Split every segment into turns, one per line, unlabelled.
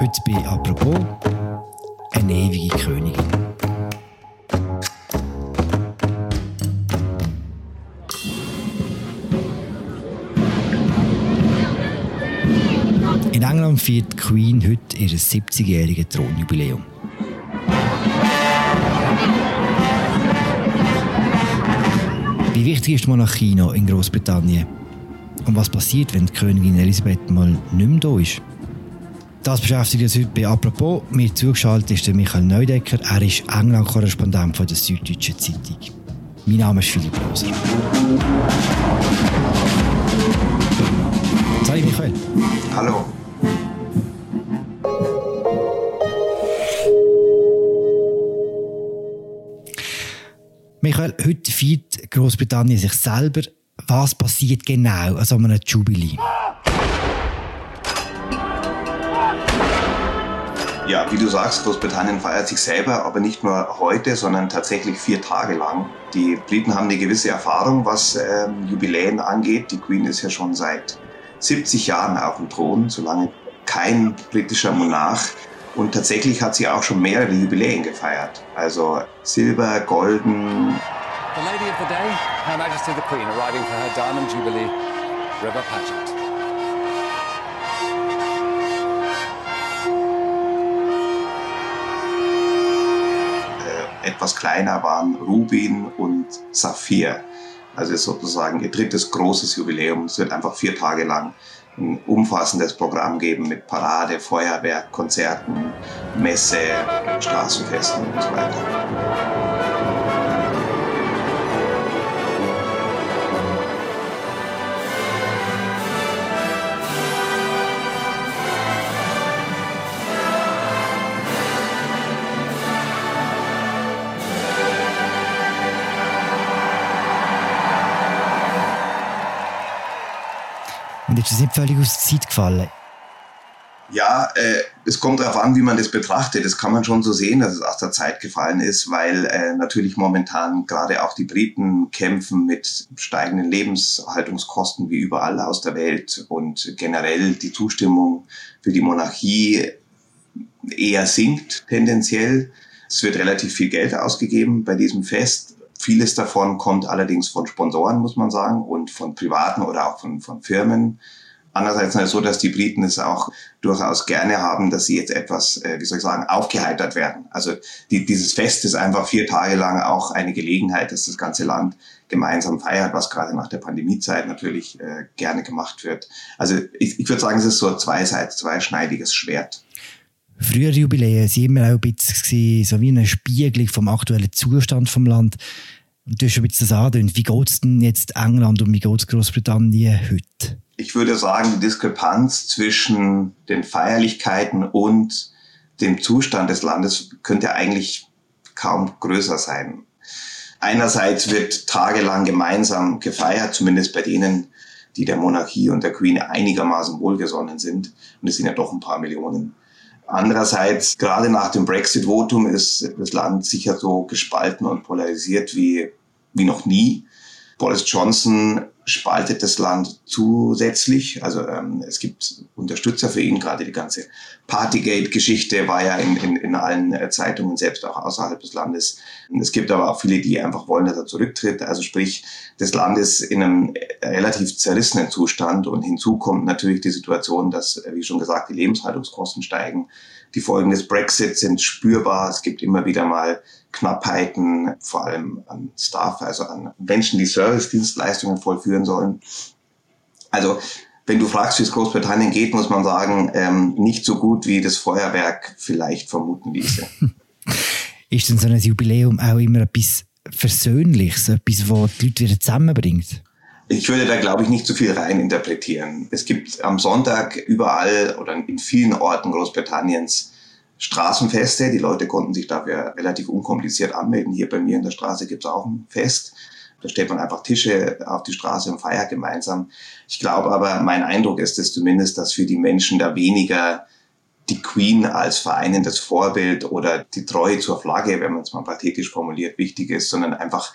Heute bei «Apropos» eine ewige Königin. In England feiert die Queen heute ihr 70-jähriges Thronjubiläum. Wie wichtig ist die Monarchie noch in Großbritannien? Und was passiert, wenn die Königin Elisabeth mal nicht mehr da ist? Das beschäftigt uns heute bei «Apropos». Mir zugeschaltet ist der Michael Neudecker. Er ist England-Korrespondent der Süddeutschen Zeitung. Mein Name ist Philipp Loser. Hallo Michael.
Hallo.
Michael, heute feiert Großbritannien sich selber. Was passiert genau an so einem Jubilee?
Ja, wie du sagst, Großbritannien feiert sich selber, aber nicht nur heute, sondern tatsächlich vier Tage lang. Die Briten haben eine gewisse Erfahrung, was ähm, Jubiläen angeht. Die Queen ist ja schon seit 70 Jahren auf dem Thron, solange kein britischer Monarch. Und tatsächlich hat sie auch schon mehrere Jubiläen gefeiert. Also Silber, Golden.
The Lady of the Day, Her Majesty the Queen, arriving for her Diamond Jubilee River Pageant.
Etwas kleiner waren Rubin und Saphir. Also sozusagen ihr drittes großes Jubiläum. Es wird einfach vier Tage lang ein umfassendes Programm geben mit Parade, Feuerwerk, Konzerten, Messe, Straßenfesten und so weiter.
Und ist das nicht völlig aus der Zeit gefallen?
Ja, äh, es kommt darauf an, wie man das betrachtet. Das kann man schon so sehen, dass es aus der Zeit gefallen ist, weil äh, natürlich momentan gerade auch die Briten kämpfen mit steigenden Lebenshaltungskosten wie überall aus der Welt und generell die Zustimmung für die Monarchie eher sinkt tendenziell. Es wird relativ viel Geld ausgegeben bei diesem Fest. Vieles davon kommt allerdings von Sponsoren, muss man sagen, und von Privaten oder auch von, von Firmen. Andererseits ist es so, dass die Briten es auch durchaus gerne haben, dass sie jetzt etwas, äh, wie soll ich sagen, aufgeheitert werden. Also die, dieses Fest ist einfach vier Tage lang auch eine Gelegenheit, dass das ganze Land gemeinsam feiert, was gerade nach der Pandemiezeit natürlich äh, gerne gemacht wird. Also ich, ich würde sagen, es ist so ein zweiseit, zweischneidiges Schwert.
Frühere Jubiläen waren immer auch ein bisschen so wie eine Spiegelung vom aktuellen Zustand vom Land. Und du hast ein bisschen das angedeutet. Wie geht es denn jetzt England und wie geht es Großbritannien heute?
Ich würde sagen, die Diskrepanz zwischen den Feierlichkeiten und dem Zustand des Landes könnte eigentlich kaum größer sein. Einerseits wird tagelang gemeinsam gefeiert, zumindest bei denen, die der Monarchie und der Queen einigermaßen wohlgesonnen sind. Und es sind ja doch ein paar Millionen. Andererseits, gerade nach dem Brexit-Votum ist das Land sicher so gespalten und polarisiert wie, wie noch nie. Boris Johnson spaltet das Land zusätzlich. Also ähm, es gibt Unterstützer für ihn. Gerade die ganze Partygate-Geschichte war ja in, in, in allen äh, Zeitungen, selbst auch außerhalb des Landes. Es gibt aber auch viele, die einfach wollen, dass er zurücktritt. Also sprich, das Land ist in einem relativ zerrissenen Zustand. Und hinzu kommt natürlich die Situation, dass, äh, wie schon gesagt, die Lebenshaltungskosten steigen. Die Folgen des Brexit sind spürbar. Es gibt immer wieder mal Knappheiten, vor allem an Staff, also an Menschen, die Service-Dienstleistungen vollführen sollen. Also wenn du fragst, wie es Großbritannien geht, muss man sagen, ähm, nicht so gut, wie das Feuerwerk vielleicht vermuten ließe.
Ist denn so ein Jubiläum auch immer etwas Versöhnliches, etwas, was die Leute wieder zusammenbringt?
Ich würde da, glaube ich, nicht zu viel rein interpretieren. Es gibt am Sonntag überall oder in vielen Orten Großbritanniens Straßenfeste. Die Leute konnten sich dafür relativ unkompliziert anmelden. Hier bei mir in der Straße gibt es auch ein Fest. Da stellt man einfach Tische auf die Straße und feiert gemeinsam. Ich glaube aber, mein Eindruck ist es zumindest, dass für die Menschen da weniger die Queen als vereinendes Vorbild oder die Treue zur Flagge, wenn man es mal pathetisch formuliert, wichtig ist, sondern einfach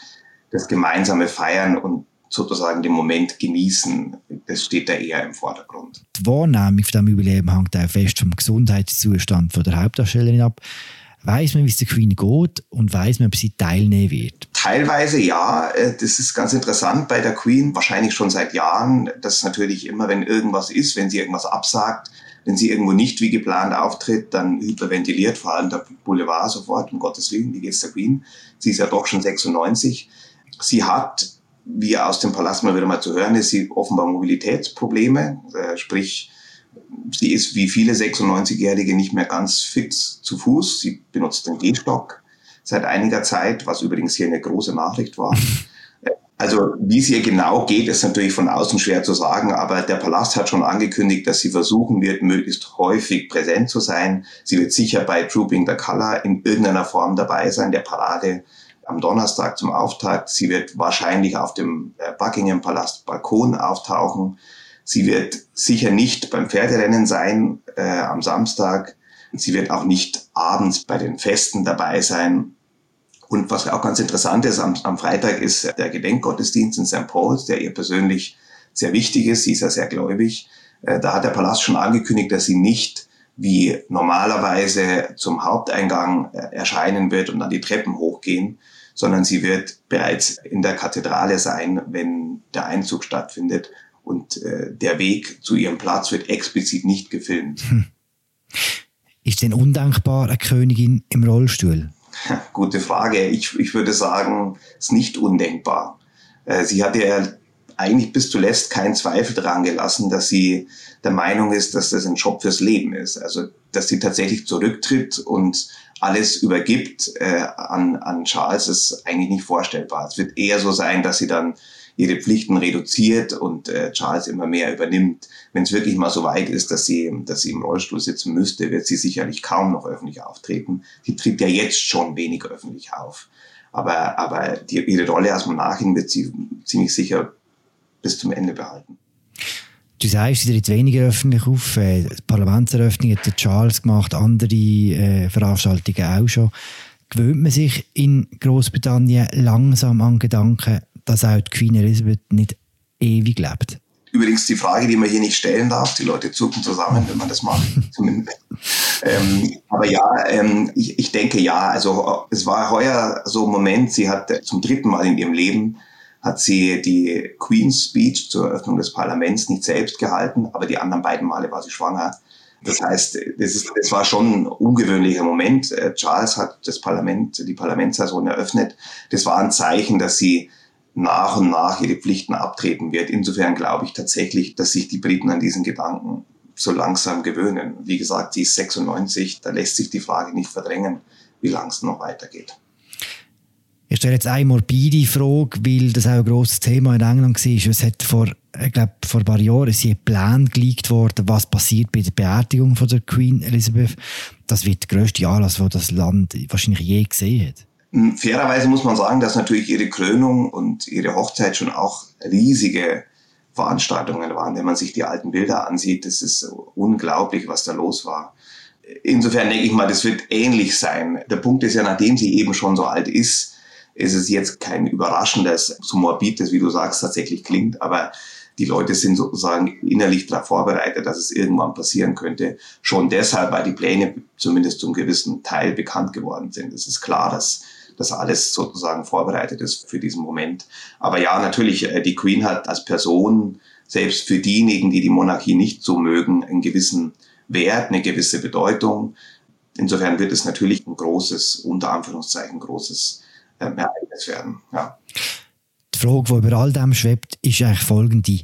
das gemeinsame Feiern und sozusagen den Moment genießen. Das steht da eher im Vordergrund.
Die Wahrnehmung von diesem Jubiläum hängt auch fest vom Gesundheitszustand von der Hauptdarstellerin ab. Weiß man, wie es der Queen geht und weiß man, ob sie teilnehmen wird?
Teilweise ja. Äh, das ist ganz interessant bei der Queen, wahrscheinlich schon seit Jahren, dass natürlich immer, wenn irgendwas ist, wenn sie irgendwas absagt, wenn sie irgendwo nicht wie geplant auftritt, dann hyperventiliert, vor allem der Boulevard sofort, um Gottes Willen, wie geht's der Queen? Sie ist ja doch schon 96. Sie hat, wie aus dem Palast mal wieder mal zu hören ist, sie offenbar Mobilitätsprobleme, äh, sprich, sie ist wie viele 96-Jährige nicht mehr ganz fit zu Fuß. Sie benutzt den Gehstock seit einiger Zeit, was übrigens hier eine große Nachricht war. Also wie es ihr genau geht, ist natürlich von außen schwer zu sagen, aber der Palast hat schon angekündigt, dass sie versuchen wird, möglichst häufig präsent zu sein. Sie wird sicher bei Trooping the Color in irgendeiner Form dabei sein, der Parade am Donnerstag zum Auftakt. Sie wird wahrscheinlich auf dem äh, Buckingham Palast Balkon auftauchen. Sie wird sicher nicht beim Pferderennen sein äh, am Samstag. Sie wird auch nicht abends bei den Festen dabei sein. Und was auch ganz interessant ist, am, am Freitag ist der Gedenkgottesdienst in St. Paul's, der ihr persönlich sehr wichtig ist. Sie ist ja sehr gläubig. Äh, da hat der Palast schon angekündigt, dass sie nicht wie normalerweise zum Haupteingang äh, erscheinen wird und dann die Treppen hochgehen, sondern sie wird bereits in der Kathedrale sein, wenn der Einzug stattfindet und äh, der Weg zu ihrem Platz wird explizit nicht gefilmt. Hm.
Ist denn undankbar eine Königin im Rollstuhl?
Gute Frage. Ich, ich würde sagen, es ist nicht undenkbar. Äh, sie hat ja eigentlich bis zuletzt keinen Zweifel daran gelassen, dass sie der Meinung ist, dass das ein Job fürs Leben ist. Also, dass sie tatsächlich zurücktritt und alles übergibt äh, an, an Charles, ist eigentlich nicht vorstellbar. Es wird eher so sein, dass sie dann ihre Pflichten reduziert und äh, Charles immer mehr übernimmt. Wenn es wirklich mal so weit ist, dass sie, dass sie im Rollstuhl sitzen müsste, wird sie sicherlich kaum noch öffentlich auftreten. Sie tritt ja jetzt schon wenig öffentlich auf. Aber, aber die, ihre Rolle als Monarchin wird sie ziemlich sicher bis zum Ende behalten.
Du sagst, sie tritt weniger öffentlich auf. Äh, die Parlamentseröffnung hat Charles gemacht, andere äh, Veranstaltungen auch schon. Gewöhnt man sich in Großbritannien langsam an Gedanken, dass auch die Queen Elizabeth nicht ewig lebt?
Übrigens die Frage, die man hier nicht stellen darf. Die Leute zucken zusammen, wenn man das macht. ähm, aber ja, ähm, ich, ich denke ja. Also es war heuer so ein Moment. Sie hat zum dritten Mal in ihrem Leben hat sie die Queen's Speech zur Eröffnung des Parlaments nicht selbst gehalten, aber die anderen beiden Male war sie schwanger. Das heißt, das, ist, das war schon ein ungewöhnlicher Moment. Äh, Charles hat das Parlament, die Parlamentssaison eröffnet. Das war ein Zeichen, dass sie nach und nach ihre Pflichten abtreten wird. Insofern glaube ich tatsächlich, dass sich die Briten an diesen Gedanken so langsam gewöhnen. Wie gesagt, sie ist 96, da lässt sich die Frage nicht verdrängen, wie lang es noch weitergeht.
Ich stelle jetzt eine morbide Frage, weil das auch ein grosses Thema in England war. Es hat vor, ich glaube, vor ein paar Jahren ein Plan gelegt worden, was passiert bei der Beerdigung von der Queen Elizabeth. Das wird der grösste Anlass, den das Land wahrscheinlich je gesehen hat.
Hm, fairerweise muss man sagen, dass natürlich ihre Krönung und ihre Hochzeit schon auch riesige Veranstaltungen waren. Wenn man sich die alten Bilder ansieht, das ist unglaublich, was da los war. Insofern denke ich mal, das wird ähnlich sein. Der Punkt ist ja, nachdem sie eben schon so alt ist, ist es jetzt kein überraschendes, so morbides, wie du sagst, tatsächlich klingt, aber die Leute sind sozusagen innerlich darauf vorbereitet, dass es irgendwann passieren könnte. Schon deshalb, weil die Pläne zumindest zum gewissen Teil bekannt geworden sind. Es ist klar, dass das alles sozusagen vorbereitet ist für diesen Moment. Aber ja, natürlich, äh, die Queen hat als Person, selbst für diejenigen, die die Monarchie nicht so mögen, einen gewissen Wert, eine gewisse Bedeutung. Insofern wird es natürlich ein großes, unter Anführungszeichen, großes ähm, Ereignis werden. Ja.
Die Frage, die über all dem schwebt, ist eigentlich folgende.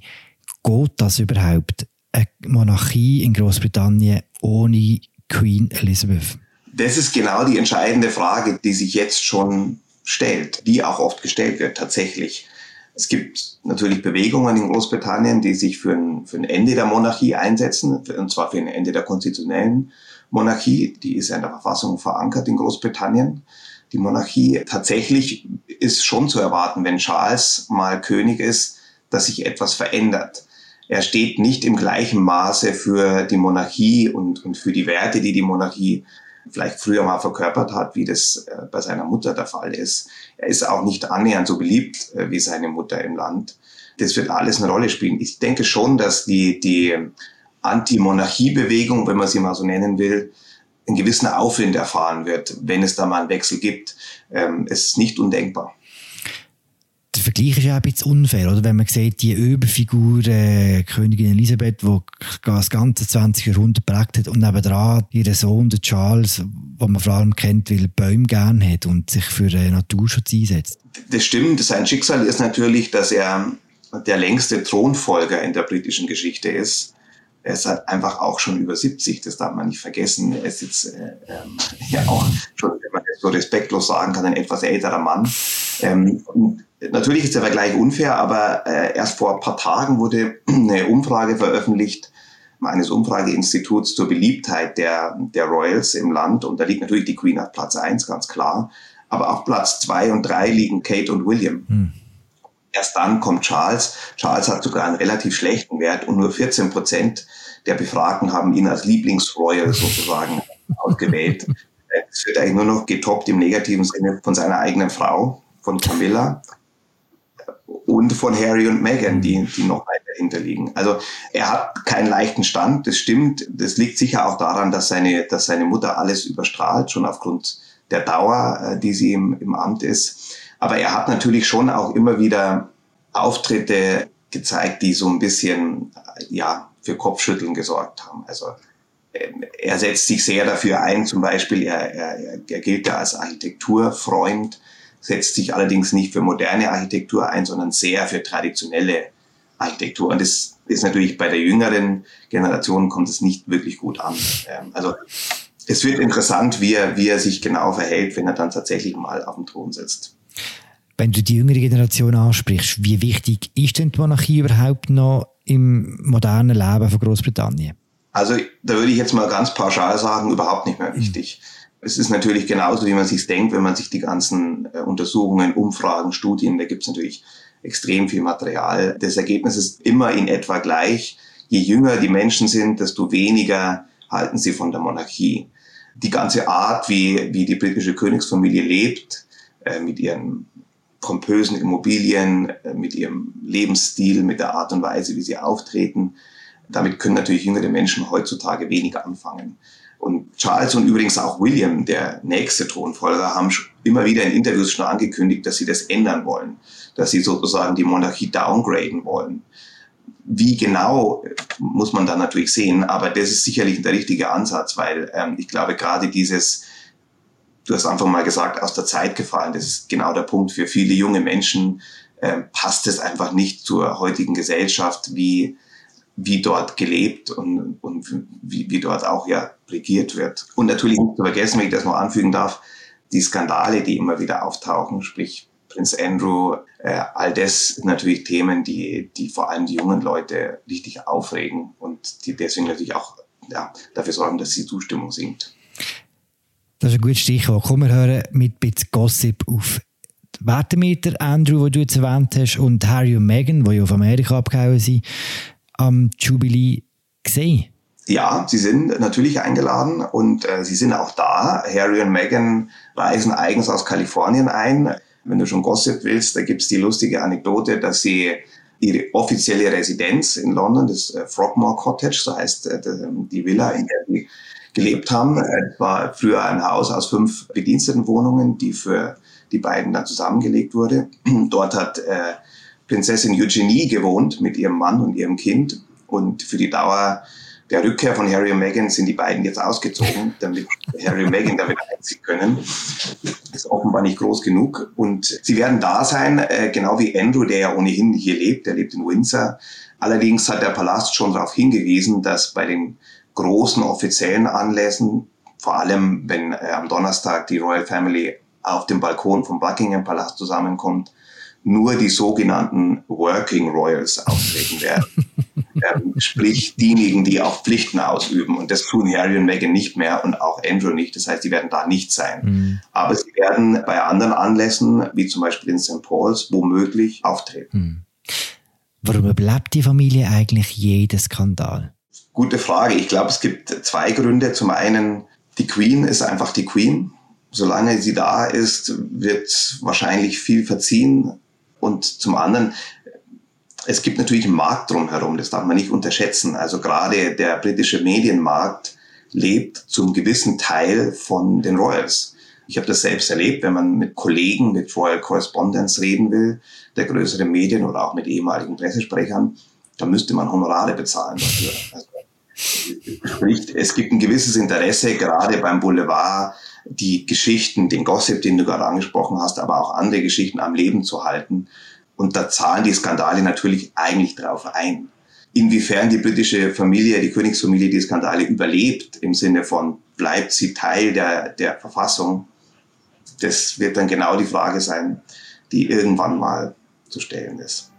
Geht das überhaupt? Eine Monarchie in Großbritannien ohne Queen Elizabeth?
Das ist genau die entscheidende Frage, die sich jetzt schon stellt, die auch oft gestellt wird tatsächlich. Es gibt natürlich Bewegungen in Großbritannien, die sich für ein, für ein Ende der Monarchie einsetzen, und zwar für ein Ende der konstitutionellen Monarchie. Die ist ja in der Verfassung verankert in Großbritannien die Monarchie. Tatsächlich ist schon zu erwarten, wenn Charles mal König ist, dass sich etwas verändert. Er steht nicht im gleichen Maße für die Monarchie und, und für die Werte, die die Monarchie vielleicht früher mal verkörpert hat, wie das äh, bei seiner Mutter der Fall ist. Er ist auch nicht annähernd so beliebt äh, wie seine Mutter im Land. Das wird alles eine Rolle spielen. Ich denke schon, dass die, die Anti-Monarchie-Bewegung, wenn man sie mal so nennen will, einen gewissen Aufwind erfahren wird, wenn es da mal einen Wechsel gibt. Ähm, es ist nicht undenkbar
der Vergleich ist ja ein bisschen unfair, oder? Wenn man sieht, die Überfigur äh, Königin Elisabeth, die das ganze 20. Jahrhundert prägt hat, und nebenan ihren Sohn, der Charles, den man vor allem kennt, weil er Bäume gern hat und sich für äh, Naturschutz einsetzt.
Das stimmt. Sein Schicksal ist natürlich, dass er der längste Thronfolger in der britischen Geschichte ist. Er ist halt einfach auch schon über 70, das darf man nicht vergessen. Er ist jetzt äh, ähm, ja auch schon, wenn man das so respektlos sagen kann, ein etwas älterer Mann. Ähm, natürlich ist der Vergleich unfair, aber äh, erst vor ein paar Tagen wurde eine Umfrage veröffentlicht eines Umfrageinstituts zur Beliebtheit der, der Royals im Land. Und da liegt natürlich die Queen auf Platz eins, ganz klar. Aber auf Platz zwei und drei liegen Kate und William. Hm. Erst dann kommt Charles. Charles hat sogar einen relativ schlechten Wert und nur 14 Prozent der Befragten haben ihn als Lieblingsroyal sozusagen ausgewählt. Es wird eigentlich nur noch getoppt im negativen Sinne von seiner eigenen Frau, von Camilla und von Harry und Meghan, die, die noch weiter hinterliegen. Also er hat keinen leichten Stand, das stimmt. Das liegt sicher auch daran, dass seine, dass seine Mutter alles überstrahlt, schon aufgrund der Dauer, äh, die sie im, im Amt ist. Aber er hat natürlich schon auch immer wieder Auftritte gezeigt, die so ein bisschen, ja, für Kopfschütteln gesorgt haben. Also ähm, er setzt sich sehr dafür ein, zum Beispiel, er, er, er gilt ja als Architekturfreund, setzt sich allerdings nicht für moderne Architektur ein, sondern sehr für traditionelle Architektur. Und das ist natürlich bei der jüngeren Generation kommt es nicht wirklich gut an. Ähm, also es wird interessant, wie er, wie er sich genau verhält, wenn er dann tatsächlich mal auf dem Thron sitzt.
Wenn du die jüngere Generation ansprichst, wie wichtig ist denn die Monarchie überhaupt noch im modernen Leben von Großbritannien?
Also da würde ich jetzt mal ganz pauschal sagen, überhaupt nicht mehr wichtig. Mhm. Es ist natürlich genauso, wie man sich denkt, wenn man sich die ganzen äh, Untersuchungen, Umfragen, Studien, da gibt es natürlich extrem viel Material. Das Ergebnis ist immer in etwa gleich. Je jünger die Menschen sind, desto weniger halten sie von der Monarchie. Die ganze Art, wie, wie die britische Königsfamilie lebt, äh, mit ihren pompösen Immobilien, äh, mit ihrem Lebensstil, mit der Art und Weise, wie sie auftreten. Damit können natürlich jüngere Menschen heutzutage weniger anfangen. Und Charles und übrigens auch William, der nächste Thronfolger, haben immer wieder in Interviews schon angekündigt, dass sie das ändern wollen, dass sie sozusagen die Monarchie downgraden wollen. Wie genau, muss man dann natürlich sehen, aber das ist sicherlich der richtige Ansatz, weil ähm, ich glaube, gerade dieses du hast einfach mal gesagt, aus der Zeit gefallen. Das ist genau der Punkt. Für viele junge Menschen äh, passt es einfach nicht zur heutigen Gesellschaft, wie, wie dort gelebt und, und wie, wie dort auch ja regiert wird. Und natürlich nicht zu vergessen, wenn ich das noch anfügen darf, die Skandale, die immer wieder auftauchen, sprich Prinz Andrew, äh, all das sind natürlich Themen, die, die vor allem die jungen Leute richtig aufregen und die deswegen natürlich auch ja, dafür sorgen, dass die Zustimmung sinkt.
Das ist ein gutes Stichwort. Kommen wir hören mit ein bisschen Gossip auf die Wertemeter, Andrew, den du jetzt erwähnt hast, und Harry und Meghan, die ja auf Amerika abgehauen sind, am Jubilee gesehen?
Ja, sie sind natürlich eingeladen und äh, sie sind auch da. Harry und Meghan reisen eigens aus Kalifornien ein. Wenn du schon Gossip willst, da gibt's die lustige Anekdote, dass sie ihre offizielle Residenz in London, das äh, Frogmore Cottage, so heißt äh, die Villa, in der sie gelebt haben. Es war früher ein Haus aus fünf Bedienstetenwohnungen, die für die beiden dann zusammengelegt wurde. Dort hat äh, Prinzessin Eugenie gewohnt mit ihrem Mann und ihrem Kind. Und für die Dauer der Rückkehr von Harry und Meghan sind die beiden jetzt ausgezogen, damit Harry und Meghan damit einziehen können. Das ist offenbar nicht groß genug. Und sie werden da sein, äh, genau wie Andrew, der ja ohnehin hier lebt. Der lebt in Windsor. Allerdings hat der Palast schon darauf hingewiesen, dass bei den großen offiziellen Anlässen, vor allem wenn äh, am Donnerstag die Royal Family auf dem Balkon vom Buckingham Palast zusammenkommt, nur die sogenannten Working Royals auftreten werden. ähm, sprich diejenigen, die auch Pflichten ausüben. Und das tun Harry und Meghan nicht mehr und auch Andrew nicht. Das heißt, die werden da nicht sein. Mhm. Aber sie werden bei anderen Anlässen, wie zum Beispiel in St. Paul's, womöglich auftreten. Mhm.
Warum überlebt die Familie eigentlich jeden Skandal?
Gute Frage. Ich glaube, es gibt zwei Gründe. Zum einen, Die Queen ist einfach die Queen. Solange sie da ist, wird wahrscheinlich viel verziehen. Und zum anderen, es gibt natürlich einen Markt drumherum, das darf man nicht unterschätzen. Also gerade der britische Medienmarkt lebt zum gewissen Teil von den Royals. Ich habe das selbst erlebt, wenn man mit Kollegen, mit Royal Correspondents reden will, der größeren Medien oder auch mit ehemaligen Pressesprechern, da müsste man Honorare bezahlen dafür. Also, sprich, es gibt ein gewisses Interesse, gerade beim Boulevard, die Geschichten, den Gossip, den du gerade angesprochen hast, aber auch andere Geschichten am Leben zu halten. Und da zahlen die Skandale natürlich eigentlich drauf ein. Inwiefern die britische Familie, die Königsfamilie die Skandale überlebt, im Sinne von bleibt sie Teil der, der Verfassung, das wird dann genau die Frage sein, die irgendwann mal zu stellen ist.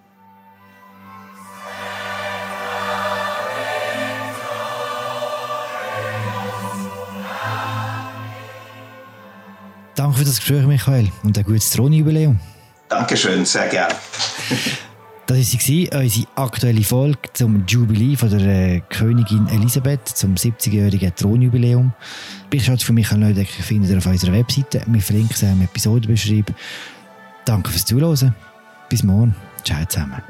Danke für das Gespräch, Michael, und ein gutes Thronjubiläum.
Dankeschön, sehr gern.
Das war unsere aktuelle Folge zum Jubiläum von der äh, Königin Elisabeth, zum 70-jährigen Thronjubiläum. Bericht für Michael Neudecker findet ihr auf unserer Webseite. Wir verlinken sie im Episodenbeschreibung. Danke fürs Zuhören. Bis morgen. Ciao zusammen.